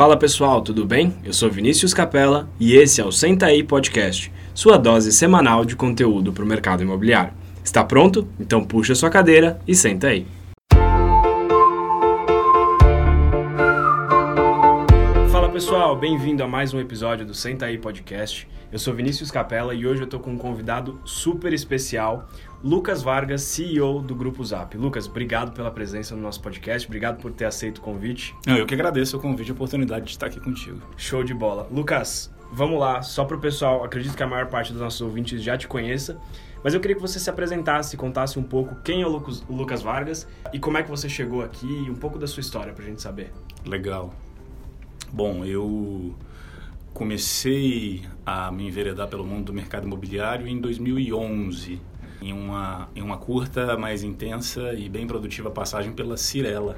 Fala pessoal, tudo bem? Eu sou Vinícius Capella e esse é o Senta aí Podcast, sua dose semanal de conteúdo para o mercado imobiliário. Está pronto? Então puxa sua cadeira e senta aí. Pessoal, bem-vindo a mais um episódio do Senta aí Podcast. Eu sou Vinícius Capella e hoje eu estou com um convidado super especial, Lucas Vargas, CEO do Grupo Zap. Lucas, obrigado pela presença no nosso podcast, obrigado por ter aceito o convite. Eu que agradeço o convite e a oportunidade de estar aqui contigo. Show de bola. Lucas, vamos lá, só para o pessoal, acredito que a maior parte dos nossos ouvintes já te conheça, mas eu queria que você se apresentasse, contasse um pouco quem é o Lucas, o Lucas Vargas e como é que você chegou aqui e um pouco da sua história para a gente saber. Legal. Bom, eu comecei a me enveredar pelo mundo do mercado imobiliário em 2011, em uma, em uma curta, mais intensa e bem produtiva passagem pela Cirela.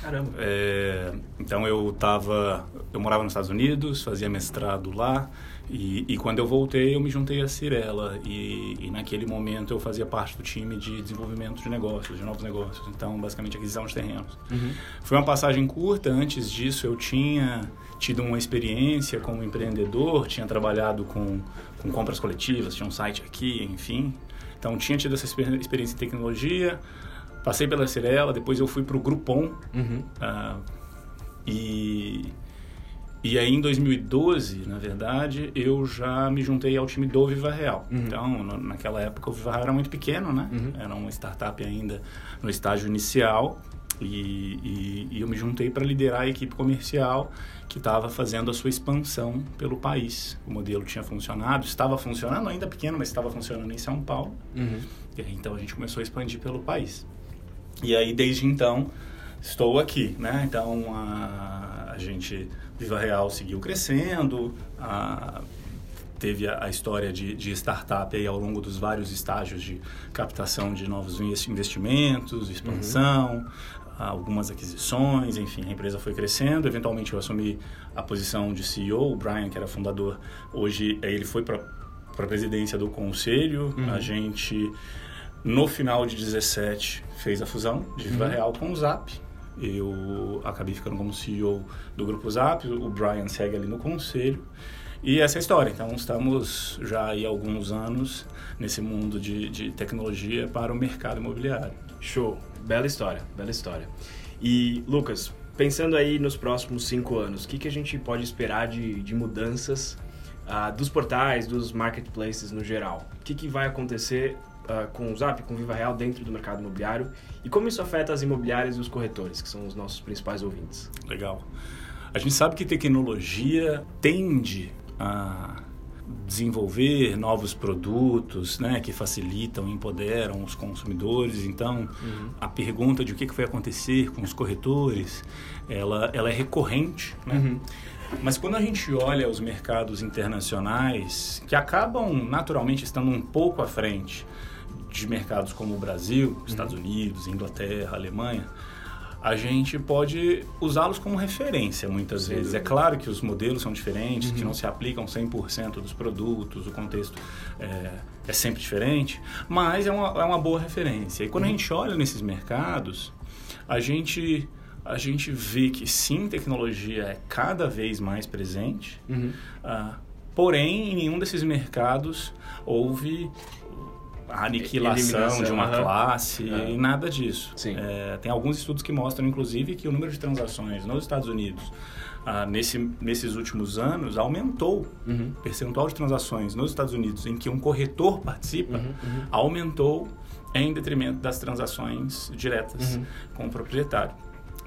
Caramba. É, então eu tava, eu morava nos Estados Unidos, fazia mestrado lá e, e quando eu voltei eu me juntei à Cirela e, e, naquele momento eu fazia parte do time de desenvolvimento de negócios, de novos negócios. Então basicamente aquisição de terrenos. Uhum. Foi uma passagem curta. Antes disso eu tinha tido uma experiência como empreendedor, tinha trabalhado com, com compras coletivas, tinha um site aqui, enfim. Então tinha tido essa experiência em tecnologia. Passei pela Cirela, depois eu fui para o Groupon. Uhum. Uh, e, e aí em 2012, na verdade, eu já me juntei ao time do Viva Real. Uhum. Então, no, naquela época o Viva Real era muito pequeno, né? Uhum. Era uma startup ainda no estágio inicial. E, e, e eu me juntei para liderar a equipe comercial que estava fazendo a sua expansão pelo país. O modelo tinha funcionado, estava funcionando, ainda pequeno, mas estava funcionando em São Paulo. Uhum. E aí, então a gente começou a expandir pelo país. E aí, desde então, estou aqui, né? Então, a, a gente, Viva Real seguiu crescendo, a, teve a, a história de, de, startup aí ao longo dos vários estágios de captação de novos investimentos, expansão, uhum. algumas aquisições, enfim, a empresa foi crescendo. Eventualmente eu assumi a posição de CEO, o Brian, que era fundador, hoje ele foi para a presidência do conselho. Uhum. A gente, no final de 17, fez a fusão de Viva Uhum. Real com o Zap. Eu acabei ficando como CEO do Grupo Zap, o Brian segue ali no conselho. E essa é a história. Então, estamos já há alguns anos nesse mundo de, de tecnologia para o mercado imobiliário. Show. Bela história, bela história. E, Lucas, pensando aí nos próximos cinco anos, o que, que a gente pode esperar de, de mudanças uh, dos portais, dos marketplaces no geral? O que, que vai acontecer uh, com o Zap, com o Viva Real dentro do mercado imobiliário? E como isso afeta as imobiliárias e os corretores, que são os nossos principais ouvintes? Legal. A gente sabe que tecnologia tende a desenvolver novos produtos, né, que facilitam, empoderam os consumidores. Então, uhum. a pergunta de o que vai acontecer com os corretores, ela, ela é recorrente, né? Uhum. Mas quando a gente olha os mercados internacionais, que acabam naturalmente estando um pouco à frente de mercados como o Brasil, Estados Unidos, Inglaterra, Alemanha, a gente pode usá-los como referência muitas Sim. vezes. É claro que os modelos são diferentes, Uhum. que não se aplicam 100% dos produtos, o contexto é, é, sempre diferente, mas é uma, é uma boa referência. E quando Uhum. a gente olha nesses mercados, a gente, a gente vê que sim, tecnologia é cada vez mais presente, Uhum. ah, porém, em nenhum desses mercados houve a aniquilação Eliminação, de uma aham. classe Aham. e nada disso. É, tem alguns estudos que mostram, inclusive, que o número de transações nos Estados Unidos ah, nesse, nesses últimos anos aumentou. Uhum. O percentual de transações nos Estados Unidos em que um corretor participa Uhum. Uhum. aumentou em detrimento das transações diretas Uhum. com o proprietário.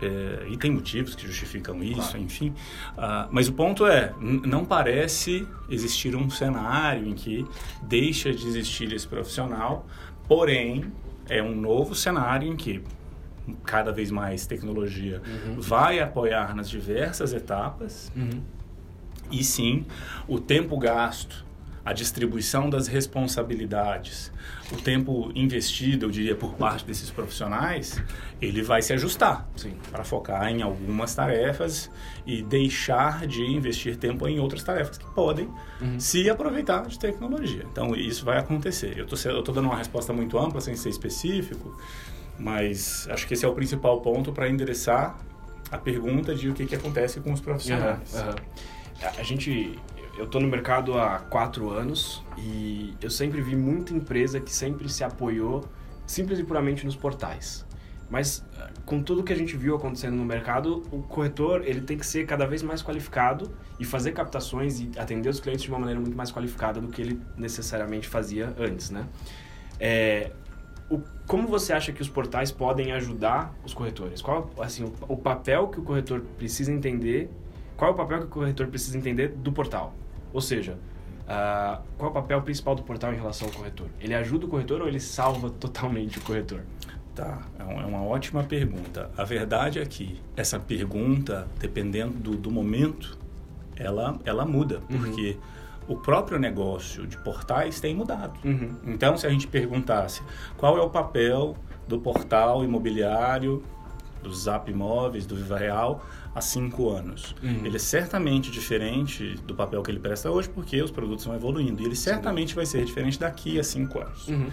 É, e tem motivos que justificam isso, Claro. enfim. Ah, mas o ponto é, não parece existir um cenário em que deixa de existir esse profissional, porém é um novo cenário em que cada vez mais tecnologia Uhum. vai apoiar nas diversas etapas Uhum. e sim, o tempo gasto, a distribuição das responsabilidades, o tempo investido, eu diria, por parte desses profissionais, ele vai se ajustar Sim. para focar em algumas tarefas e deixar de investir tempo em outras tarefas que podem Uhum. se aproveitar de tecnologia. Então, isso vai acontecer. Eu estou dando uma resposta muito ampla, sem ser específico, mas acho que esse é o principal ponto para endereçar a pergunta de o que, que acontece com os profissionais. Uhum, uhum. A gente, eu estou no mercado há quatro anos e eu sempre vi muita empresa que sempre se apoiou simples e puramente nos portais. Mas com tudo que a gente viu acontecendo no mercado, o corretor ele tem que ser cada vez mais qualificado e fazer captações e atender os clientes de uma maneira muito mais qualificada do que ele necessariamente fazia antes, né? É, o, como você acha que os portais podem ajudar os corretores? Qual assim o, o, papel que o corretor precisa entender? Qual é o papel que o corretor precisa entender do portal? Ou seja, uh, qual é o papel principal do portal em relação ao corretor? Ele ajuda o corretor ou ele salva totalmente o corretor? Tá, é, é uma ótima pergunta. A verdade é que essa pergunta, dependendo do, do momento, ela, ela muda, uhum. porque o próprio negócio de portais tem mudado. Uhum. Então, se a gente perguntasse qual é o papel do portal imobiliário, do Zap Imóveis, do Viva Real, há cinco anos. Uhum. Ele é certamente diferente do papel que ele presta hoje, porque os produtos vão evoluindo. E ele certamente vai ser diferente daqui a cinco anos. Uhum.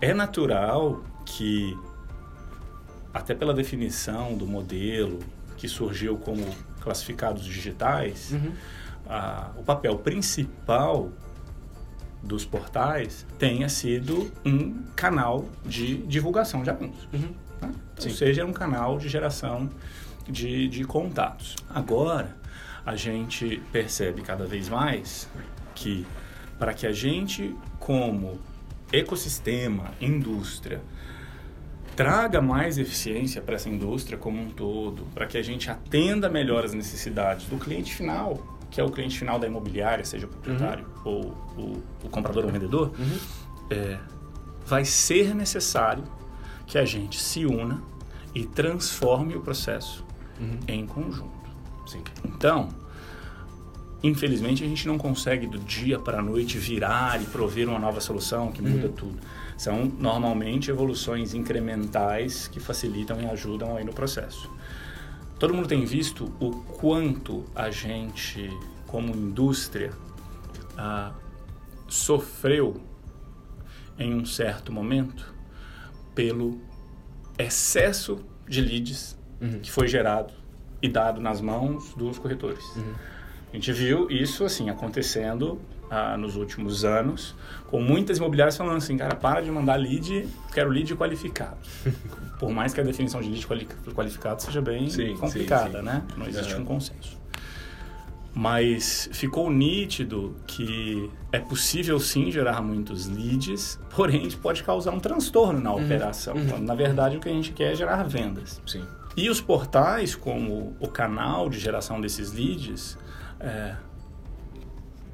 É natural que até pela definição do modelo que surgiu como classificados digitais, uhum. a, o papel principal dos portais tenha sido um canal de divulgação de anúncios. Uhum. Né? Ou seja, um canal de geração de, de contatos. Agora, a gente percebe cada vez mais que para que a gente, como ecossistema, indústria, traga mais eficiência para essa indústria como um todo, para que a gente atenda melhor as necessidades do cliente final, que é o cliente final da imobiliária, seja o proprietário uhum. ou o, o, comprador ou o vendedor, uhum. é, vai ser necessário que a gente se una e transforme o processo uhum. em conjunto. Sim. Então, infelizmente, a gente não consegue do dia para a noite virar e prover uma nova solução que muda uhum. tudo. São normalmente evoluções incrementais que facilitam e ajudam aí no processo. Todo mundo tem visto o quanto a gente, como indústria, ah, sofreu em um certo momento pelo excesso de leads uhum. que foi gerado e dado nas mãos dos corretores. Uhum. A gente viu isso assim acontecendo ah, nos últimos anos, com muitas imobiliárias falando assim, cara, para de mandar lead, quero lead qualificado. Por mais que a definição de lead qualificado seja bem sim, complicada, sim, sim. né? Não existe um consenso. Mas ficou nítido que é possível sim gerar muitos leads, porém isso pode causar um transtorno na uhum, operação. Uhum. Quando, na verdade, o que a gente quer é gerar vendas. Sim. E os portais, como o canal de geração desses leads, é,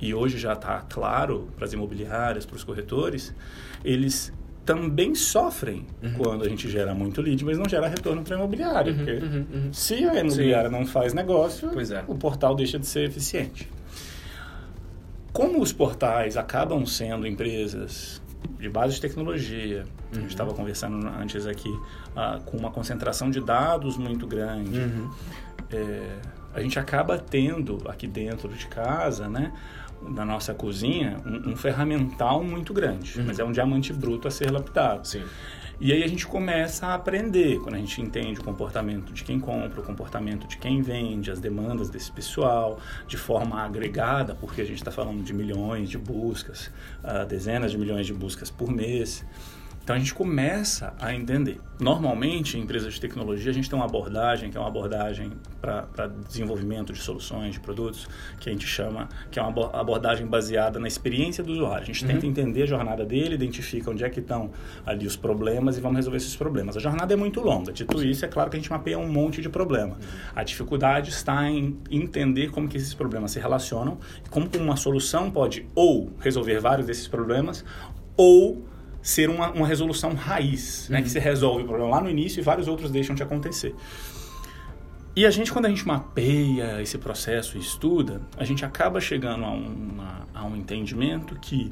e hoje já está claro para as imobiliárias, para os corretores, eles também sofrem uhum. quando a gente gera muito lead, mas não gera retorno para a imobiliária. Uhum, porque uhum, uhum. se a imobiliária Sim. não faz negócio, é. o portal deixa de ser eficiente. Como os portais acabam sendo empresas de base de tecnologia, a gente estava uhum. conversando antes aqui, uh, com uma concentração de dados muito grande, é, a gente acaba tendo aqui dentro de casa, né, na nossa cozinha, um, um ferramental muito grande, uhum. mas é um diamante bruto a ser lapidado. Sim. E aí a gente começa a aprender, quando a gente entende o comportamento de quem compra, o comportamento de quem vende, as demandas desse pessoal, de forma agregada, porque a gente está falando de milhões de buscas, uh, dezenas de milhões de buscas por mês. Então a gente começa a entender. Normalmente, em empresas de tecnologia, a gente tem uma abordagem que é uma abordagem para desenvolvimento de soluções, de produtos, que a gente chama, que é uma abordagem baseada na experiência do usuário. A gente uhum. tenta entender a jornada dele, identifica onde é que estão ali os problemas e vamos resolver esses problemas. A jornada é muito longa. Dito isso, é claro que a gente mapeia um monte de problema. Uhum. A dificuldade está em entender como que esses problemas se relacionam, como uma solução pode ou resolver vários desses problemas ou ser uma, uma resolução raiz, uhum. né? Que você resolve o problema lá no início e vários outros deixam de acontecer. E a gente, quando a gente mapeia esse processo e estuda, a gente acaba chegando a, uma, a um entendimento que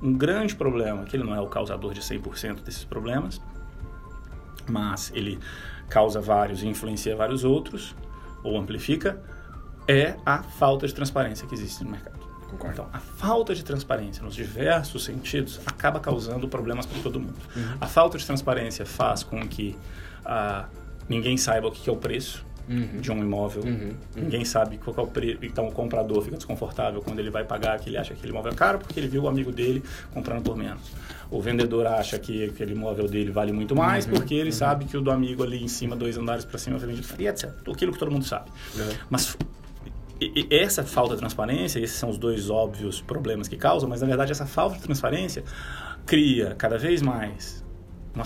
um grande problema, que ele não é o causador de 100% desses problemas, mas ele causa vários e influencia vários outros, ou amplifica, é a falta de transparência que existe no mercado. Concordo. Então, a falta de transparência nos diversos sentidos acaba causando problemas para todo mundo. Uhum. A falta de transparência faz com que ah, ninguém saiba o que é o preço Uhum. de um imóvel. Uhum, uhum. Ninguém sabe qual é o preço. Então o comprador fica desconfortável quando ele vai pagar, que ele acha que aquele imóvel é caro porque ele viu o amigo dele comprando por menos. O vendedor acha que aquele imóvel dele vale muito mais Uhum, porque ele sabe que o do amigo ali em cima, dois andares para cima, vai vender etc. Aquilo que todo mundo sabe. Uhum. Mas e- e essa falta de transparência, esses são os dois óbvios problemas que causam, mas na verdade essa falta de transparência cria cada vez mais uma,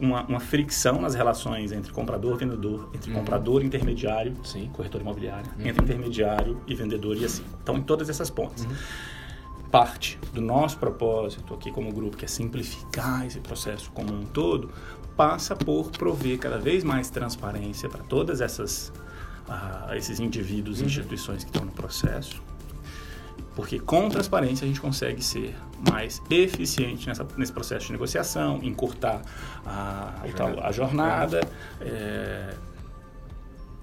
uma, uma fricção nas relações entre comprador e vendedor, entre Uhum. comprador e intermediário, Sim. corretor imobiliário, Uhum. entre intermediário e vendedor e assim. Então, em todas essas pontes. Uhum. Parte do nosso propósito aqui como grupo, que é simplificar esse processo como um todo, passa por prover cada vez mais transparência para todas essas ah, esses indivíduos e instituições que estão no processo. Porque com transparência a gente consegue ser mais eficiente nessa, nesse processo de negociação, encurtar a, A jornada. a jornada. é,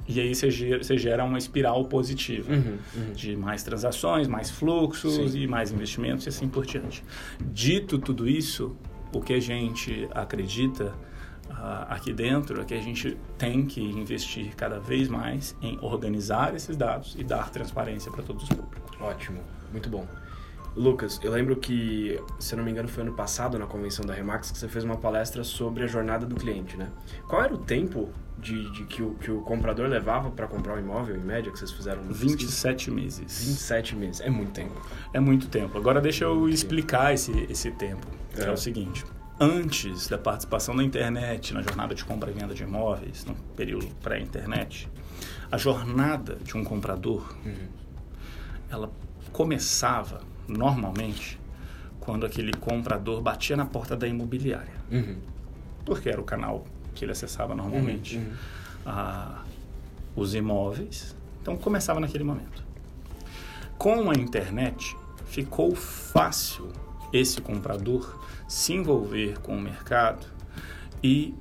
e aí você gera, você gera uma espiral positiva Uhum, uhum. de mais transações, mais fluxos Sim. e mais investimentos e assim por diante. Dito tudo isso, o que a gente acredita ah, aqui dentro é que a gente tem que investir cada vez mais em organizar esses dados e dar transparência para todos os públicos. Ótimo, muito bom. Lucas, eu lembro que, se eu não me engano, foi ano passado na convenção da Remax que você fez uma palestra sobre a jornada do cliente, né? Qual era o tempo de, de que, o, que o comprador levava para comprar um imóvel, em média, que vocês fizeram? no pesquisa? 27 meses. 27 meses. É muito tempo. É muito tempo. Agora deixa eu Muito explicar esse, esse tempo, que é. É. o seguinte. Antes da participação da internet na jornada de compra e venda de imóveis, no período pré-internet, a jornada de um comprador, Uhum. ela começava normalmente quando aquele comprador batia na porta da imobiliária, Uhum. porque era o canal que ele acessava normalmente Uhum. ah, os imóveis. Então começava naquele momento. Com a internet, ficou fácil esse comprador se envolver com o mercado e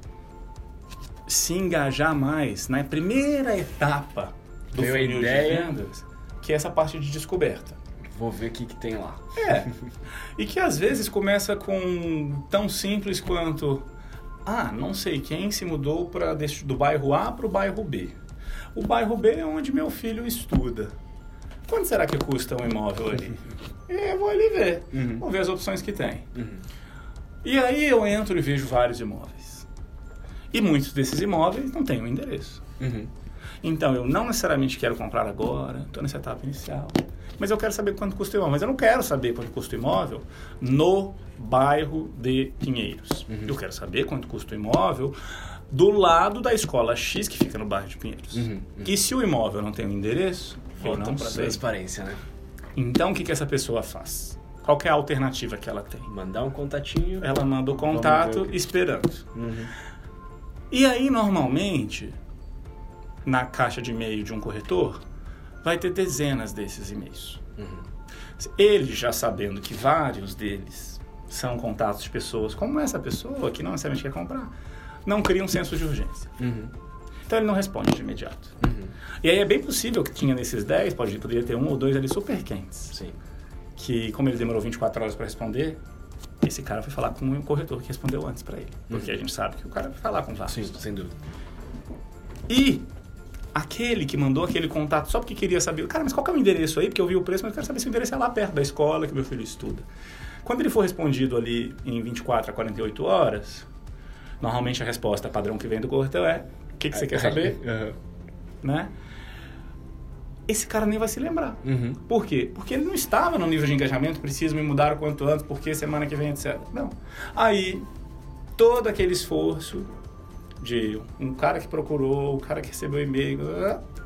se engajar mais na primeira etapa do a funil ideia. de vendas, que é essa parte de descoberta. Vou ver o que, que tem lá. É. E que às vezes começa com tão simples quanto ah, não sei quem se mudou para do bairro A para o bairro B. O bairro B é onde meu filho estuda. Quanto será que custa um imóvel ali? Eu vou ali ver. Uhum. Vou ver as opções que tem. Uhum. E aí eu entro e vejo vários imóveis. E muitos desses imóveis não têm o endereço. Uhum. Então, eu não necessariamente quero comprar agora, estou nessa etapa inicial. Mas eu quero saber quanto custa o imóvel. Mas eu não quero saber quanto custa o imóvel no bairro de Pinheiros. Uhum. Eu quero saber quanto custa o imóvel do lado da escola X que fica no bairro de Pinheiros. Uhum, uhum. E se o imóvel não tem o endereço, não para transparência, né? Então, o que, que essa pessoa faz? Qual é a alternativa que ela tem? Mandar um contatinho. Ela manda o contato esperando. Uhum. E aí, normalmente, na caixa de e-mail de um corretor, vai ter dezenas desses e-mails. Uhum. Ele já sabendo que vários deles são contatos de pessoas como essa pessoa, que não necessariamente quer comprar, não cria um senso de urgência. Uhum. Então ele não responde de imediato. Uhum. E aí é bem possível que tinha nesses 10, pode, poderia ter um ou dois ali super quentes, Sim. que como ele demorou 24 horas para responder, esse cara foi falar com um corretor que respondeu antes para ele. Porque a gente sabe que o cara vai falar com vários. Sim, sem dúvida. E aquele que mandou aquele contato só porque queria saber, cara, mas qual que é o endereço aí? Porque eu vi o preço, mas eu quero saber se o endereço é lá perto da escola que meu filho estuda. Quando ele for respondido ali em 24 a 48 horas, normalmente a resposta padrão que vem do corretor é: o que, que você quer saber? Uhum. né? Esse cara nem vai se lembrar. Uhum. Por quê? Porque ele não estava no nível de engajamento, preciso me mudar o quanto antes, porque semana que vem, etc. Não. Aí, todo aquele esforço de um cara que procurou, o cara que recebeu e-mail,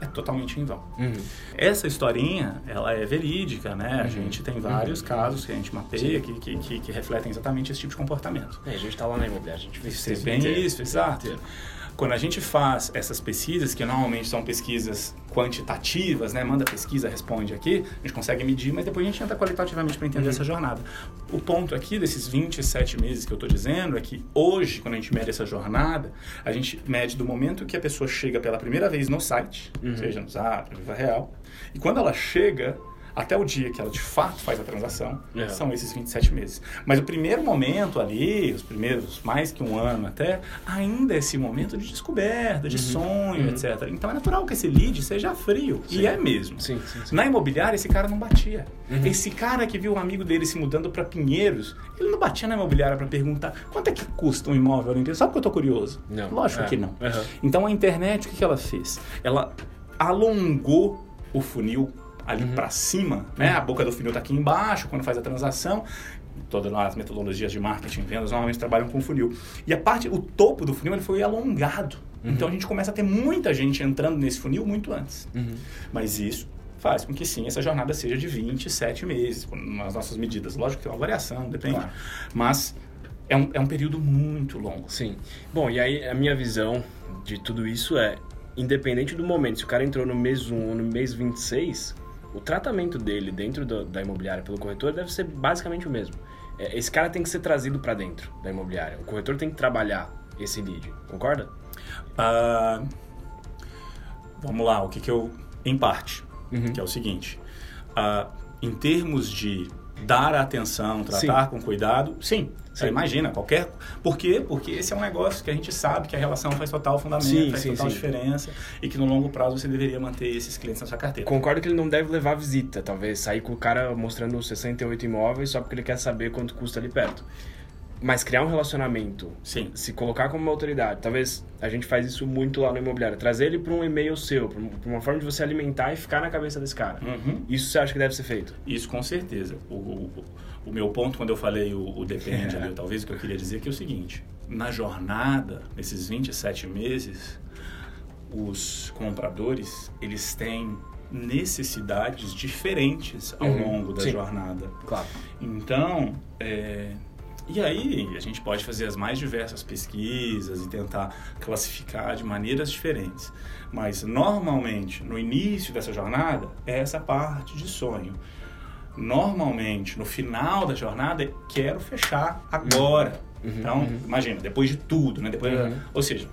é totalmente em vão. Uhum. Essa historinha, ela é verídica, né? A Uhum. gente tem vários casos que a gente mapeia que, que, que, que refletem exatamente esse tipo de comportamento. É, a gente tá lá na imobiliária, a gente vê esse bem isso, exato. Quando a gente faz essas pesquisas, que normalmente são pesquisas quantitativas, né? Manda pesquisa, responde aqui, a gente consegue medir, mas depois a gente entra qualitativamente para entender Uhum. essa jornada. O ponto aqui desses 27 meses que eu estou dizendo é que hoje, quando a gente mede essa jornada, a gente mede do momento que a pessoa chega pela primeira vez no site, Uhum. seja no Zap, Viva Real, e quando ela chega até o dia que ela de fato faz a transação, É. são esses 27 meses. Mas o primeiro momento ali, os primeiros mais que um ano até, ainda é esse momento de descoberta, de sonho, uhum. etc. Então é natural que esse lead seja frio. Sim. E é mesmo. Sim, sim. Na imobiliária, esse cara não batia. Uhum. Esse cara que viu um amigo dele se mudando para Pinheiros, ele não batia na imobiliária para perguntar quanto é que custa um imóvel ali. Só porque eu tô curioso. Não. Lógico É. que não. Aham. Então a internet, o que ela fez? Ela alongou o funil ali Uhum. para cima, né? A boca do funil tá aqui embaixo quando faz a transação. Todas as metodologias de marketing e vendas normalmente trabalham com funil. E a parte, o topo do funil ele foi alongado. Uhum. Então a gente começa a ter muita gente entrando nesse funil muito antes. Uhum. Mas isso faz com que sim, essa jornada seja de 27 meses, nas nossas medidas. Lógico que tem uma variação, depende. Claro. Mas é um, é um período muito longo. Sim. Bom, e aí a minha visão de tudo isso é, independente do momento, se o cara entrou no mês 1 ou no mês 26, o tratamento dele dentro do- da imobiliária pelo corretor deve ser basicamente o mesmo. É, Esse cara tem que ser trazido para dentro da imobiliária. O corretor tem que trabalhar esse lead. Concorda? Ah, vamos lá, o que, que eu. Em parte, Uhum. que é o seguinte: ah, em termos de dar atenção, tratar com cuidado, sim. Você Sim. imagina, qualquer. Por quê? Porque esse é um negócio que a gente sabe que a relação faz total fundamento, Sim, faz sim, total sim. diferença e que no longo prazo você deveria manter esses clientes na sua carteira. Concordo que ele não deve levar visita, talvez sair com o cara mostrando 68 imóveis só porque ele quer saber quanto custa ali perto. Mas criar um relacionamento, Sim. se colocar como uma autoridade, talvez a gente faz isso muito lá no imobiliário, trazer ele para um e-mail seu, para uma forma de você alimentar e ficar na cabeça desse cara. Uhum. Isso você acha que deve ser feito? Isso com certeza. O, o, o meu ponto, quando eu falei o, o depende, ali, talvez o que eu queria dizer que é o seguinte: na jornada, nesses 27 meses, os compradores eles têm necessidades diferentes ao Uhum, longo da sim. jornada. Claro. Então, é, e aí a gente pode fazer as mais diversas pesquisas e tentar classificar de maneiras diferentes. Mas normalmente, no início dessa jornada, é essa parte de sonho. Normalmente, no final da jornada, é quero fechar agora. Uhum, então, uhum. imagina, depois de tudo, né? Depois, Uhum. Ou seja,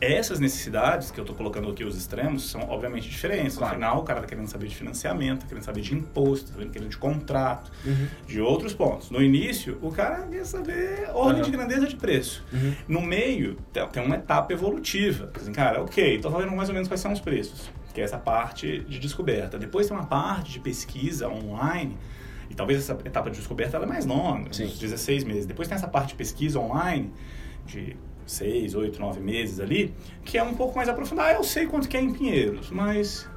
essas necessidades que eu estou colocando aqui, os extremos, são obviamente diferentes. Claro. No final, o cara está querendo saber de financiamento, tá querendo saber de imposto, tá querendo de contrato, Uhum. de outros pontos. No início, o cara quer saber ordem Uhum. de grandeza de preço. Uhum. No meio, tem uma etapa evolutiva. Assim, cara, ok, estou falando mais ou menos quais são os preços, que é essa parte de descoberta. Depois tem uma parte de pesquisa online, e talvez essa etapa de descoberta é mais longa, Sim. uns 16 meses. Depois tem essa parte de pesquisa online, de 6, 8, 9 meses ali, que é um pouco mais aprofundada. Ah, eu sei quanto que é em Pinheiros, mas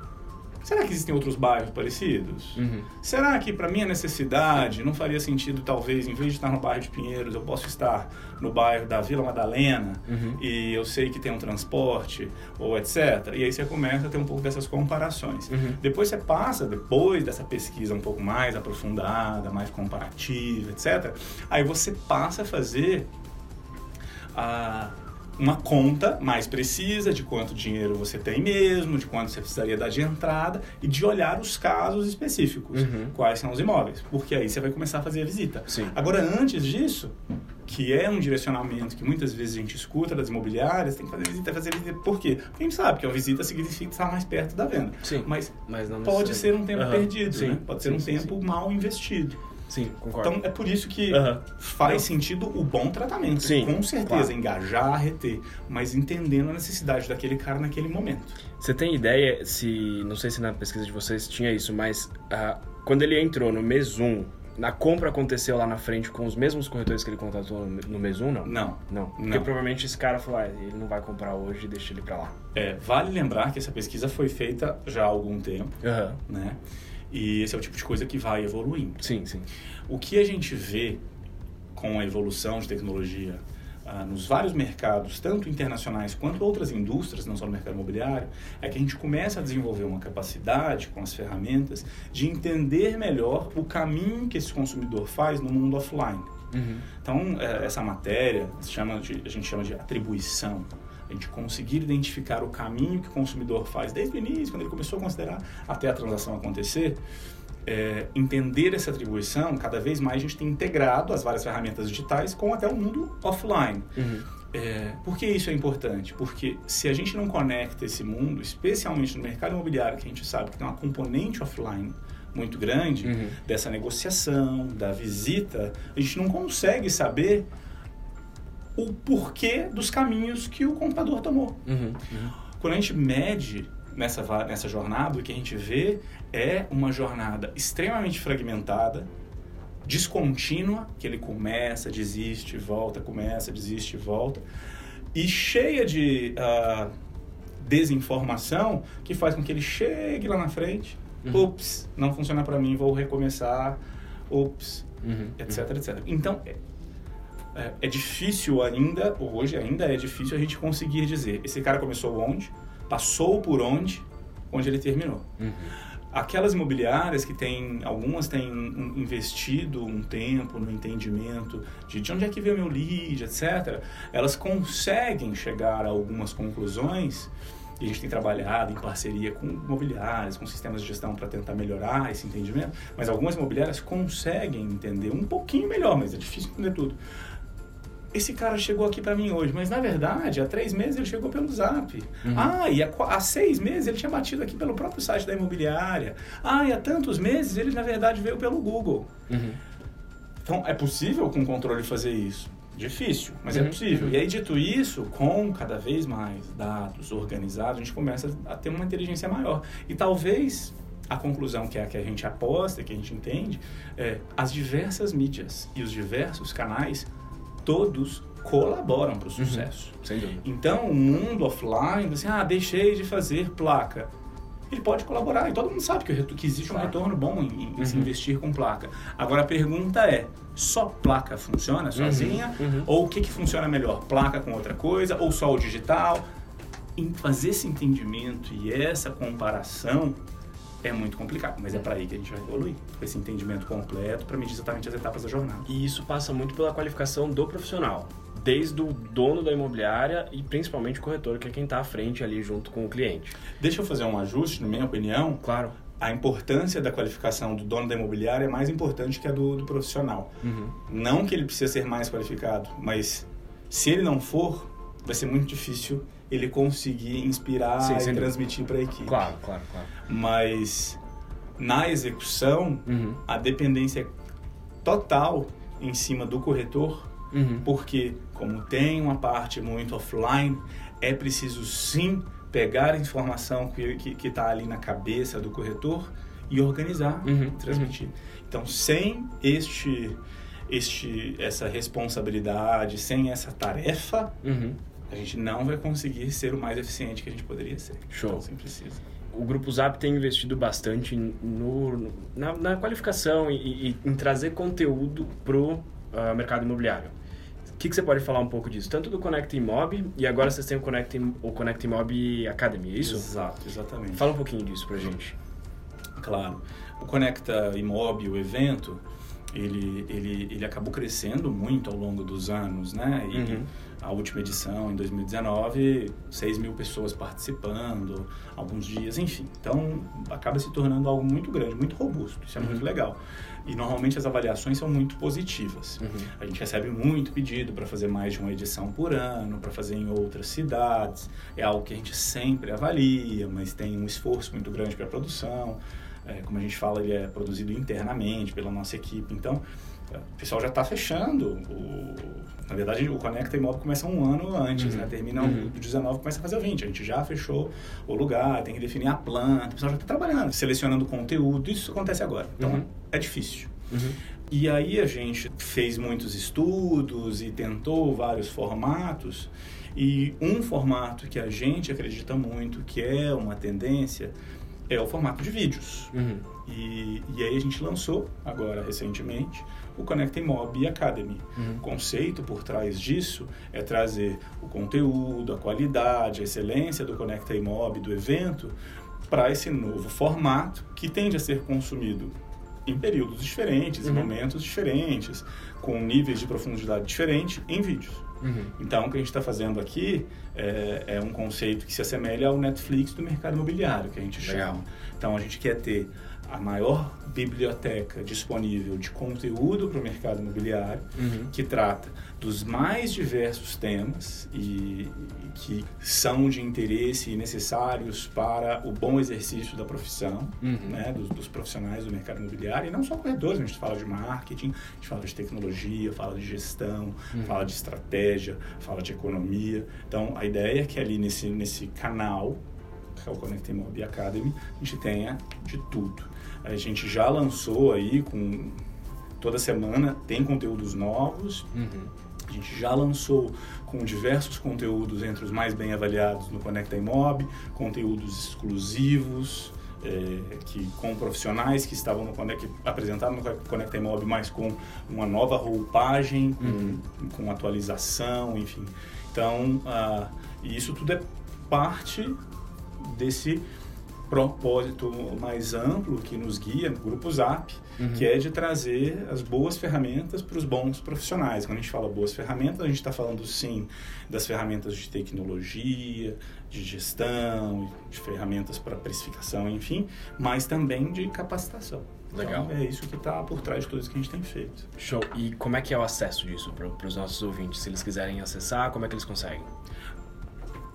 será que existem outros bairros parecidos? Uhum. Será que para minha necessidade não faria sentido, talvez, em vez de estar no bairro de Pinheiros, eu posso estar no bairro da Vila Madalena Uhum. e eu sei que tem um transporte ou etc. E aí você começa a ter um pouco dessas comparações. Uhum. Depois você passa, depois dessa pesquisa um pouco mais aprofundada, mais comparativa, etc. Aí você passa a fazer a uma conta mais precisa de quanto dinheiro você tem mesmo, de quanto você precisaria dar de entrada e de olhar os casos específicos, Uhum. quais são os imóveis, porque aí você vai começar a fazer a visita. Sim. Agora, antes disso, que é um direcionamento que muitas vezes a gente escuta das imobiliárias, tem que fazer visita, fazer visita. Por quê? Porque a gente sabe que a visita significa estar mais perto da venda. Sim. Mas Mas pode ser um tempo Aham. perdido, Sim. né? Pode ser Sim, um tempo mal investido. Sim, concordo. Então, é por isso que Aham. faz sentido o bom tratamento. Sim, com certeza, claro. engajar, reter, mas entendendo a necessidade daquele cara naquele momento. Você tem ideia se, não sei se na pesquisa de vocês tinha isso, mas ah, quando ele entrou no mês 1, na compra aconteceu lá na frente com os mesmos corretores que ele contratou no mês 1, não? Não. Não. Porque Não. provavelmente esse cara falou, ah, ele não vai comprar hoje, deixa ele pra lá. É, vale lembrar que essa pesquisa foi feita já há algum tempo, Aham. né? E esse é o tipo de coisa que vai evoluindo. Sim, sim. O que a gente vê com a evolução de tecnologia ah, nos vários mercados, tanto internacionais quanto outras indústrias, não só no mercado imobiliário, é que a gente começa a desenvolver uma capacidade com as ferramentas de entender melhor o caminho que esse consumidor faz no mundo offline. Uhum. Então, é, essa matéria se chama de- a gente chama de atribuição. A gente conseguir identificar o caminho que o consumidor faz desde o início, quando ele começou a considerar, até a transação acontecer. É, entender essa atribuição, cada vez mais a gente tem integrado as várias ferramentas digitais com até o mundo offline. Uhum. É, por que isso é importante? Porque se a gente não conecta esse mundo, especialmente no mercado imobiliário, que a gente sabe que tem uma componente offline muito grande Uhum. dessa negociação, da visita, a gente não consegue saber o porquê dos caminhos que o comprador tomou. Uhum. Uhum. Quando a gente mede nessa, nessa jornada, o que a gente vê é uma jornada extremamente fragmentada, descontínua, que ele começa, desiste, volta, começa, desiste, volta, e cheia de ah, desinformação que faz com que ele chegue lá na frente, Uhum. ups, não funciona para mim, vou recomeçar, ups, Uhum. etc, etc. Então, é, é, difícil ainda, hoje ainda é difícil a gente conseguir dizer, esse cara começou onde, passou por onde, onde ele terminou. Uhum. Aquelas imobiliárias que têm, algumas têm investido um tempo no entendimento de, de onde é que veio meu lead, etc., elas conseguem chegar a algumas conclusões e a gente tem trabalhado em parceria com imobiliárias, com sistemas de gestão para tentar melhorar esse entendimento, mas algumas imobiliárias conseguem entender um pouquinho melhor, mas é difícil entender tudo. Esse cara chegou aqui para mim hoje, mas na verdade, há três meses ele chegou pelo Zap. Uhum. Ah, e há, há seis meses ele tinha batido aqui pelo próprio site da imobiliária. Ah, e há tantos meses ele na verdade veio pelo Google. Uhum. Então, é possível com controle fazer isso? Difícil, mas é Uhum, possível. uhum. E aí, dito isso, com cada vez mais dados organizados, a gente começa a ter uma inteligência maior. E talvez a conclusão que é a que a gente aposta, que a gente entende, é as diversas mídias e os diversos canais, todos colaboram para o Uhum. sucesso. Sem dúvida. Então, o mundo offline, assim, ah, deixei de fazer placa. Ele pode colaborar, e todo mundo sabe que, que existe um Claro. retorno bom em, em se Uhum. investir com placa. Agora, a pergunta é, só placa funciona sozinha? uhum. Ou o que, que funciona melhor? Placa com outra coisa? Ou só o digital? Em fazer esse entendimento e essa comparação é muito complicado, mas é para aí que a gente vai evoluir. Com esse entendimento completo para medir exatamente as etapas da jornada. E isso passa muito pela qualificação do profissional. Desde o dono da imobiliária e principalmente o corretor, que é quem está à frente ali junto com o cliente. Deixa eu fazer um ajuste, na minha opinião. Claro. a importância da qualificação do dono da imobiliária é mais importante que a do, do profissional. Uhum. Não que ele precisa ser mais qualificado, mas se ele não for, vai ser muito difícil ele conseguir inspirar Sim, e transmitir para a equipe. Claro, claro, claro. Mas na execução, Uhum. a dependência é total em cima do corretor, Uhum. porque como tem uma parte muito offline, é preciso sim pegar a informação que está ali na cabeça do corretor e organizar, Uhum, transmitir. Então, sem este, este, essa responsabilidade, sem essa tarefa, Uhum. A gente não vai conseguir ser o mais eficiente que a gente poderia ser. Show. Então, precisa. O Grupo Zap tem investido bastante no, no- na, na qualificação e, e em trazer conteúdo para o mercado imobiliário. O que, que você pode falar um pouco disso? Tanto do Connect Imob e agora vocês têm o Connect, o Connect Imob Academy, é isso? Exato, exatamente. Fala um pouquinho disso pra gente. Claro. O Conecta Imob, o evento, ele, ele, ele acabou crescendo muito ao longo dos anos, né? E Uhum. a última edição, em 2019, 6 mil pessoas participando, alguns dias, enfim. Então, acaba se tornando algo muito grande, muito robusto. Isso é Uhum. muito legal. E, normalmente, as avaliações são muito positivas. Uhum. A gente recebe muito pedido para fazer mais de uma edição por ano, para fazer em outras cidades. É algo que a gente sempre avalia, mas tem um esforço muito grande para a produção. É, como a gente fala, ele é produzido internamente pela nossa equipe. Então, é, o pessoal já está fechando. O, na verdade, o Conecta Imóvel começa um ano antes, Uhum. né? Termina Uhum. o 19, começa a fazer o 20. A gente já fechou o lugar, tem que definir a planta. O pessoal já está trabalhando, selecionando conteúdo. Isso acontece agora. Então, Uhum. é difícil. Uhum. E aí a gente fez muitos estudos e tentou vários formatos. E um formato que a gente acredita muito que é uma tendência é o formato de vídeos. Uhum. E, e aí a gente lançou, agora recentemente, o Connect Mob Academy. Uhum. O conceito por trás disso é trazer o conteúdo, a qualidade, a excelência do Conecta Mob, do evento, para esse novo formato que tende a ser consumido em períodos diferentes, em Uhum. momentos diferentes, com níveis de profundidade diferentes, em vídeos. Uhum. Então, o que a gente está fazendo aqui é, é um conceito que se assemelha ao Netflix do mercado imobiliário, que a gente Legal. chama. Então, a gente quer ter a maior biblioteca disponível de conteúdo para o mercado imobiliário, Uhum. que trata dos mais diversos temas e, e que são de interesse e necessários para o bom exercício da profissão, Uhum. né, dos, dos profissionais do mercado imobiliário, e não só corretores, a gente fala de marketing, a gente fala de tecnologia, fala de gestão, Uhum. fala de estratégia, fala de economia. Então, a ideia é que ali nesse, nesse canal, que é o Connect Mob Academy, a gente tenha de tudo. A gente já lançou aí com toda semana tem conteúdos novos. Uhum. A gente já lançou com diversos conteúdos entre os mais bem avaliados no Conecta Imob, conteúdos exclusivos, é, que com profissionais que estavam no Conecta, apresentados no Conecta Imob, mas com uma nova roupagem, com, Uhum. com atualização, enfim. Então, e isso tudo é parte desse propósito mais amplo que nos guia no Grupo Zap, Uhum. que é de trazer as boas ferramentas para os bons profissionais. Quando a gente fala boas ferramentas, a gente está falando sim das ferramentas de tecnologia, de gestão, de ferramentas para precificação, enfim, mas também de capacitação. Legal. Então, é isso que está por trás de tudo isso que a gente tem feito. Show. E como é que é o acesso disso para os nossos ouvintes? Se eles quiserem acessar, como é que eles conseguem?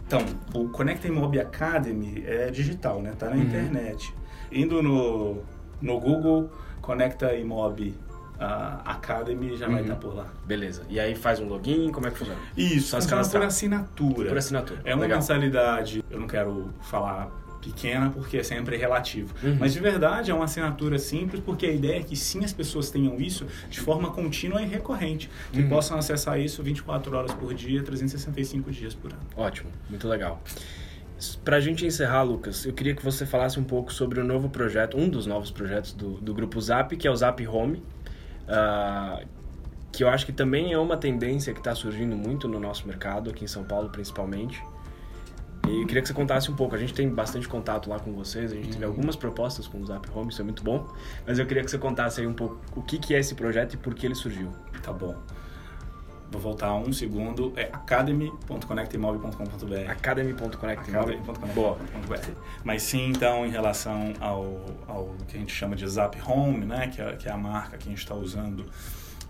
Então, o Conecta Imob Academy é digital, né? Tá na Uhum. internet. Indo no, no Google, Conecta Imob ah, Academy já vai Uhum. estar por lá. Beleza. E aí faz um login, como é que funciona? Isso, funciona por assinatura. Por assinatura. É uma Legal. mensalidade, eu não quero falar pequena porque é sempre relativo. Uhum. Mas de verdade é uma assinatura simples porque a ideia é que sim as pessoas tenham isso de forma contínua e recorrente, que Uhum. possam acessar isso 24 horas por dia, 365 dias por ano. Ótimo, muito legal. Pra gente encerrar, Lucas, eu queria que você falasse um pouco sobre o novo projeto, um dos novos projetos do, do grupo Zap, que é o Zap Home, ah, que eu acho que também é uma tendência que está surgindo muito no nosso mercado, aqui em São Paulo principalmente. E eu queria que você contasse um pouco. A gente tem bastante contato lá com vocês, a gente teve algumas propostas com o Zap Home, isso é muito bom. Mas eu queria que você contasse aí um pouco o que, que é esse projeto e por que ele surgiu. Tá bom. Vou voltar um segundo. É academy.conectaimob.com.br Academy.connect. Boa. Mas sim, então, em relação ao, ao que a gente chama de Zap Home, né? Que é, que é a marca que a gente está usando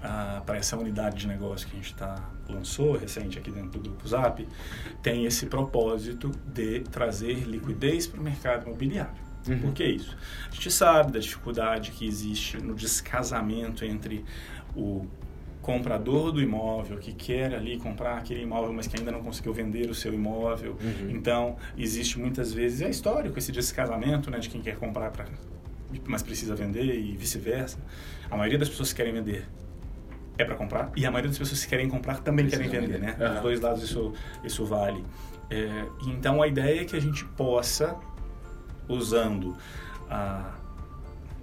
ah, para essa unidade de negócio que a gente tá, lançou recente aqui dentro do Grupo Zap, tem esse propósito de trazer liquidez para o mercado imobiliário. Uhum. Por que isso? A gente sabe da dificuldade que existe no descasamento entre o comprador do imóvel que quer ali comprar aquele imóvel, mas que ainda não conseguiu vender o seu imóvel. Uhum. Então, existe muitas vezes, é histórico esse descasamento, né, de quem quer comprar pra, mas precisa vender e vice-versa. A maioria das pessoas que querem vender é para comprar e a maioria das pessoas que querem comprar também Precisa querem vender, vender. né? Aham. Dos dois lados isso, isso vale. É, então, a ideia é que a gente possa, usando ah,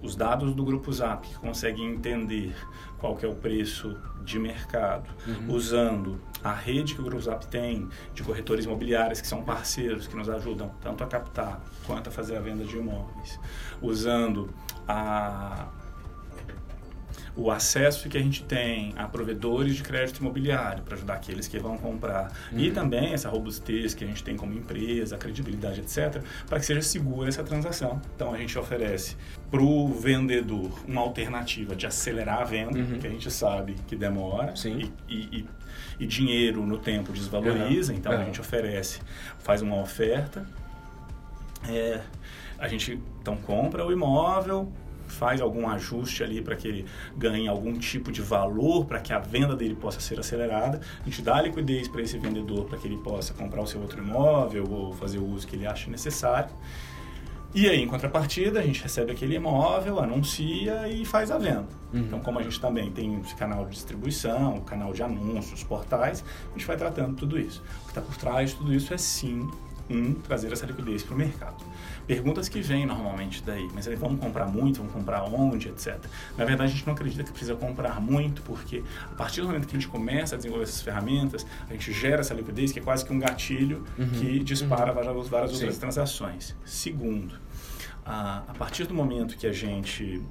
os dados do Grupo Zap, que conseguem entender qual que é o preço de mercado, Uhum. usando a rede que o Grupo Zap tem de corretores imobiliários que são parceiros, que nos ajudam tanto a captar quanto a fazer a venda de imóveis, usando a o acesso que a gente tem a provedores de crédito imobiliário para ajudar aqueles que vão comprar e Uhum. também essa robustez que a gente tem como empresa, a credibilidade, etc, para que seja segura essa transação. Então a gente oferece para o vendedor uma alternativa de acelerar a venda, Uhum. que a gente sabe que demora Sim. E, e, e- e dinheiro no tempo desvaloriza, Uhum. então a Uhum. gente oferece, faz uma oferta, é, a gente então compra o imóvel, faz algum ajuste ali para que ele ganhe algum tipo de valor, para que a venda dele possa ser acelerada. A gente dá liquidez para esse vendedor para que ele possa comprar o seu outro imóvel ou fazer o uso que ele acha necessário. E aí, em contrapartida, a gente recebe aquele imóvel, anuncia e faz a venda. Uhum. Então, como a gente também tem esse canal de distribuição, canal de anúncios, portais, a gente vai tratando tudo isso. O que está por trás de tudo isso é sim, um, trazer essa liquidez para o mercado. Perguntas que vêm normalmente daí, mas aí vamos comprar muito, vamos comprar onde, etc. Na verdade, a gente não acredita que precisa comprar muito, porque a partir do momento que a gente começa a desenvolver essas ferramentas, a gente gera essa liquidez que é quase que um gatilho Uhum. que dispara várias, várias Sim. outras transações. Segundo, a, a partir do momento que a gente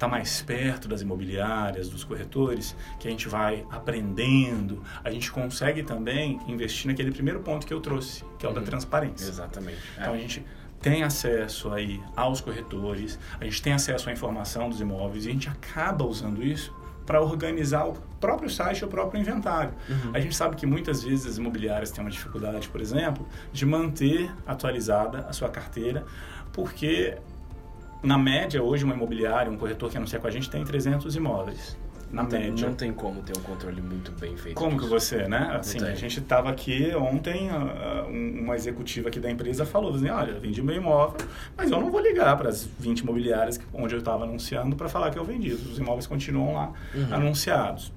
está mais perto das imobiliárias, dos corretores, que a gente vai aprendendo, a gente consegue também investir naquele primeiro ponto que eu trouxe, que é o da Uhum. transparência. Exatamente. É. Então a gente tem acesso aí aos corretores, a gente tem acesso à informação dos imóveis e a gente acaba usando isso para organizar o próprio site, o próprio inventário. Uhum. A gente sabe que muitas vezes as imobiliárias têm uma dificuldade, por exemplo, de manter atualizada a sua carteira, porque na média hoje uma imobiliária, um corretor que anuncia com a gente tem 300 imóveis na não média. Tem, não tem como ter um controle muito bem feito. Como disso. que você, né? Assim, a gente estava aqui ontem, uh, uma executiva aqui da empresa falou assim, olha, eu vendi meu imóvel, mas eu não vou ligar para as 20 imobiliárias onde eu estava anunciando para falar que eu vendi. Os imóveis continuam lá uhum. anunciados.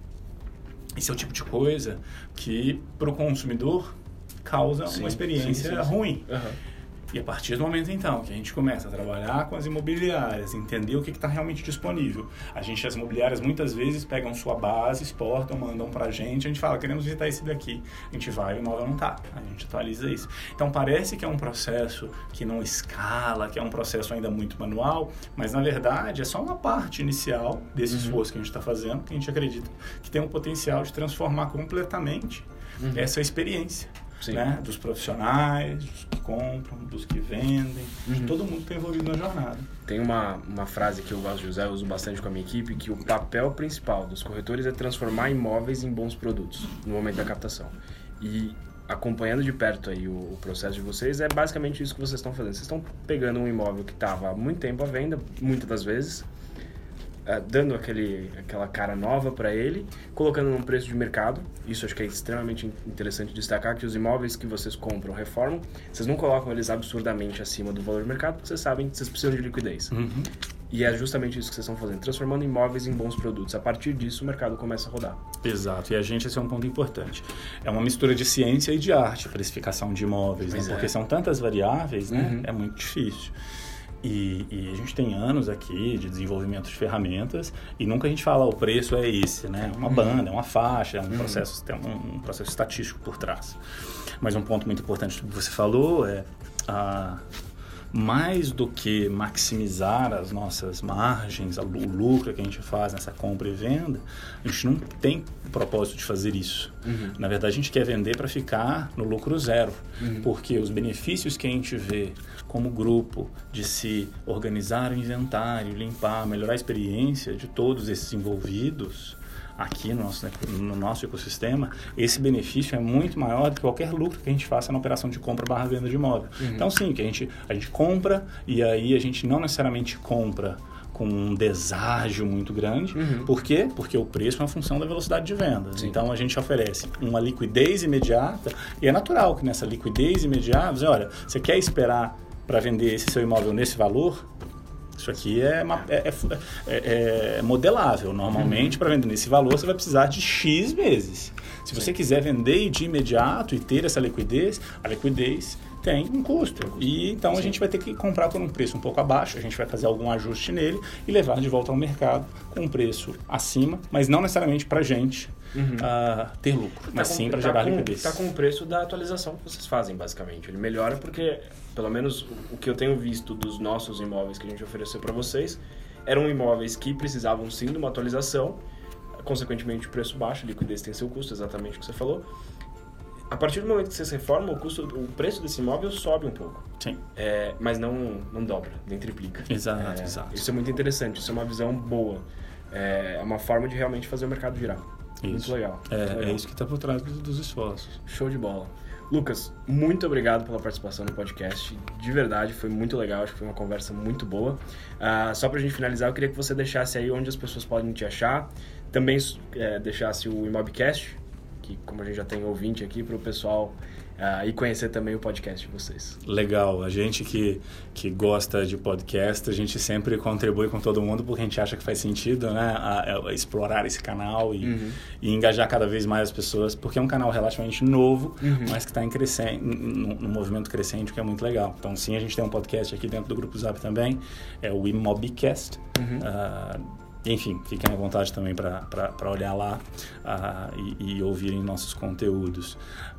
Esse é o tipo de coisa que para o consumidor causa sim, uma experiência sim, sim, ruim. Uhum. E a partir do momento então que a gente começa a trabalhar com as imobiliárias, entender o que está realmente disponível, a gente, as imobiliárias muitas vezes pegam sua base, exportam, mandam para a gente, a gente fala, queremos visitar esse daqui. A gente vai e o imóvel não está, a gente atualiza isso. Então parece que é um processo que não escala, que é um processo ainda muito manual, mas na verdade é só uma parte inicial desse uhum. esforço que a gente está fazendo, que a gente acredita que tem um potencial de transformar completamente uhum. essa experiência né? Dos profissionais, dos que compram, dos que vendem, uhum. todo mundo está envolvido na jornada. Tem uma, uma frase que eu gosto de usar, eu uso bastante com a minha equipe, que o papel principal dos corretores é transformar imóveis em bons produtos no momento da captação. E acompanhando de perto aí o, o, processo de vocês, é basicamente isso que vocês estão fazendo. Vocês estão pegando um imóvel que estava há muito tempo à venda, muitas das vezes, uh, dando aquele, aquela cara nova para ele, colocando num preço de mercado. Isso acho que é extremamente interessante destacar que os imóveis que vocês compram, reformam, vocês não colocam eles absurdamente acima do valor de mercado, porque vocês sabem que vocês precisam de liquidez. Uhum. E é justamente isso que vocês estão fazendo, transformando imóveis em bons produtos. A partir disso, o mercado começa a rodar. Exato, e a gente, esse é um ponto importante. É uma mistura de ciência e de arte, precificação de imóveis, né? porque é. são tantas variáveis, né? Uhum. É muito difícil. E, e, a gente tem anos aqui de desenvolvimento de ferramentas e nunca a gente fala o preço é esse, né? É uma uhum. banda, é uma faixa, é um, uhum. processo, tem um, um, processo estatístico por trás. Mas um ponto muito importante que você falou é a mais do que maximizar as nossas margens, o lucro que a gente faz nessa compra e venda, a gente não tem o propósito de fazer isso. Uhum. Na verdade, a gente quer vender para ficar no lucro zero, uhum. porque os benefícios que a gente vê como grupo de se organizar o inventário, limpar, melhorar a experiência de todos esses envolvidos, aqui no nosso, no nosso ecossistema, esse benefício é muito maior do que qualquer lucro que a gente faça na operação de compra barra venda de imóvel. Uhum. Então, sim, que a gente, a gente compra e aí a gente não necessariamente compra com um deságio muito grande. Uhum. Por quê? Porque o preço é uma função da velocidade de vendas. Sim. Então a gente oferece uma liquidez imediata e é natural que nessa liquidez imediata, você, olha, você quer esperar para vender esse seu imóvel nesse valor? Isso aqui é, uma, é, é, é, é modelável. Normalmente, uhum. para vender nesse valor, você vai precisar de X meses. Se você quiser vender de imediato e ter essa liquidez, a liquidez tem um custo. E então Sim. a gente vai ter que comprar por um preço um pouco abaixo, a gente vai fazer algum ajuste nele e levar de volta ao mercado com um preço acima, mas não necessariamente para a gente uhum. uh, ter lucro, tá mas sim para tá gerar liquidez. Está com o preço da atualização que vocês fazem, basicamente. Ele melhora porque, pelo menos o que eu tenho visto dos nossos imóveis que a gente ofereceu para vocês, eram imóveis que precisavam sim de uma atualização, consequentemente o preço baixo, liquidez tem seu custo, exatamente o que você falou. A partir do momento que vocês reformam, o, custo, o preço desse imóvel sobe um pouco. Sim. É, mas não, não dobra, nem triplica. Exato, é, exato. Isso é muito interessante, isso é uma visão boa. É, é uma forma de realmente fazer o mercado girar. Isso. Muito legal. É, muito legal. é isso que está por trás dos, dos esforços. Show de bola. Lucas, muito obrigado pela participação no podcast. De verdade, foi muito legal. Acho que foi uma conversa muito boa. Uh, só para a gente finalizar, eu queria que você deixasse aí onde as pessoas podem te achar. Também é, deixasse o Imobcast, que como a gente já tem ouvinte aqui, para o pessoal uh, e conhecer também o podcast de vocês. Legal, a gente que, que gosta de podcast, a gente sempre contribui com todo mundo porque a gente acha que faz sentido, né, a, a explorar esse canal e, uhum. e, engajar cada vez mais as pessoas, porque é um canal relativamente novo, uhum. mas que está em crescente, no, movimento crescente, que é muito legal. Então, sim, a gente tem um podcast aqui dentro do Grupo Zap também, é o Imobcast. Uhum. Uh, enfim, fiquem à vontade também para olhar lá uh, e, e, ouvirem nossos conteúdos.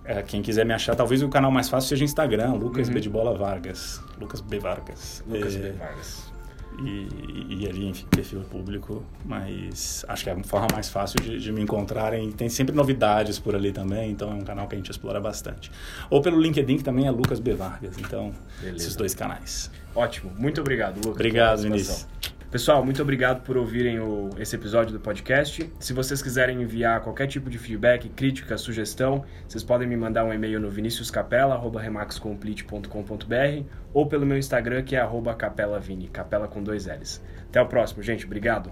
Uh, quem quiser me achar, talvez o canal mais fácil seja Instagram, Lucas uhum. B de Bola Vargas. Lucas B Vargas. Lucas é... B Vargas. e, e ali, enfim, perfil público, mas acho que é a forma mais fácil de, de me encontrarem. Tem sempre novidades por ali também, então é um canal que a gente explora bastante. Ou pelo LinkedIn, que também é Lucas B. Vargas, então Beleza. esses dois canais. Ótimo, muito obrigado, Lucas. Obrigado, Vinícius. Pessoal, muito obrigado por ouvirem o, esse episódio do podcast. Se vocês quiserem enviar qualquer tipo de feedback, crítica, sugestão, vocês podem me mandar um e-mail no viniciuscapela.remaxcomplete.com.br ou pelo meu Instagram, que é capelavini, capela com dois L's. Até o próximo, gente. Obrigado.